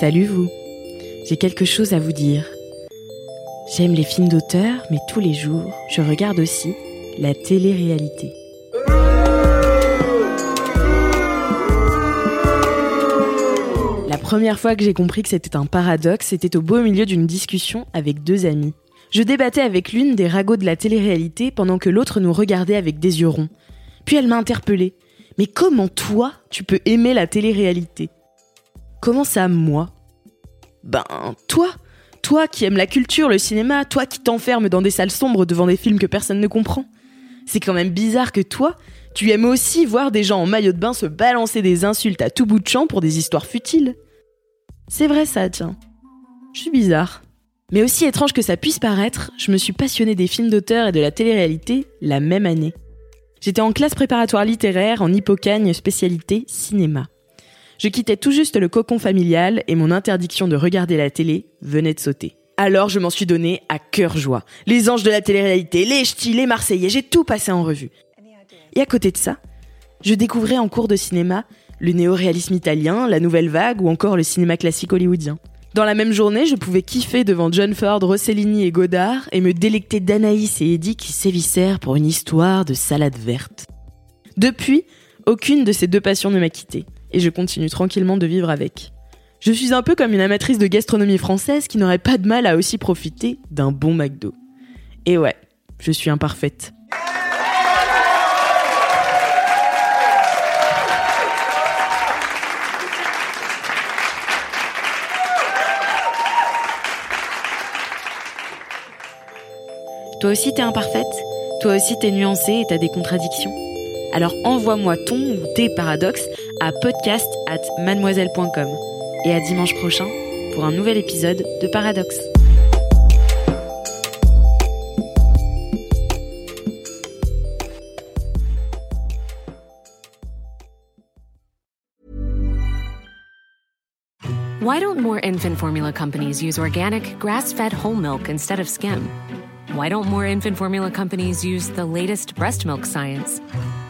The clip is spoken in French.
Salut vous. J'ai quelque chose à vous dire. J'aime les films d'auteur, mais tous les jours, je regarde aussi la télé-réalité. La première fois que j'ai compris que c'était un paradoxe, c'était au beau milieu d'une discussion avec deux amis. Je débattais avec l'une des ragots de la télé-réalité pendant que l'autre nous regardait avec des yeux ronds. Puis elle m'a interpellée. Mais comment toi, tu peux aimer la télé-réalité? Comment ça, moi? Ben, toi Toi qui aimes la culture, le cinéma, toi qui t'enfermes dans des salles sombres devant des films que personne ne comprend. C'est quand même bizarre que toi, tu aimes aussi voir des gens en maillot de bain se balancer des insultes à tout bout de champ pour des histoires futiles. C'est vrai ça, tiens. Je suis bizarre. Mais aussi étrange que ça puisse paraître, je me suis passionnée des films d'auteur et de la télé-réalité la même année. J'étais en classe préparatoire littéraire en hippocagne spécialité cinéma. Je quittais tout juste le cocon familial et mon interdiction de regarder la télé venait de sauter. Alors je m'en suis donné à cœur joie. Les anges de la télé-réalité, les ch'tis, les marseillais, j'ai tout passé en revue. Et à côté de ça, je découvrais en cours de cinéma le néo-réalisme italien, la nouvelle vague ou encore le cinéma classique hollywoodien. Dans la même journée, je pouvais kiffer devant John Ford, Rossellini et Godard et me délecter d'Anaïs et Eddie qui sévissèrent pour une histoire de salade verte. Depuis, aucune de ces deux passions ne m'a quitté et je continue tranquillement de vivre avec. Je suis un peu comme une amatrice de gastronomie française qui n'aurait pas de mal à aussi profiter d'un bon McDo. Et ouais, je suis imparfaite. Toi aussi t'es imparfaite? Toi aussi t'es nuancée et t'as des contradictions? Alors envoie-moi ton ou tes paradoxes à podcast at mademoiselle.com. Et à dimanche prochain pour un nouvel épisode de Paradoxe. Why don't more infant formula companies use organic, grass fed whole milk instead of skim? Why don't more infant formula companies use the latest breast milk science?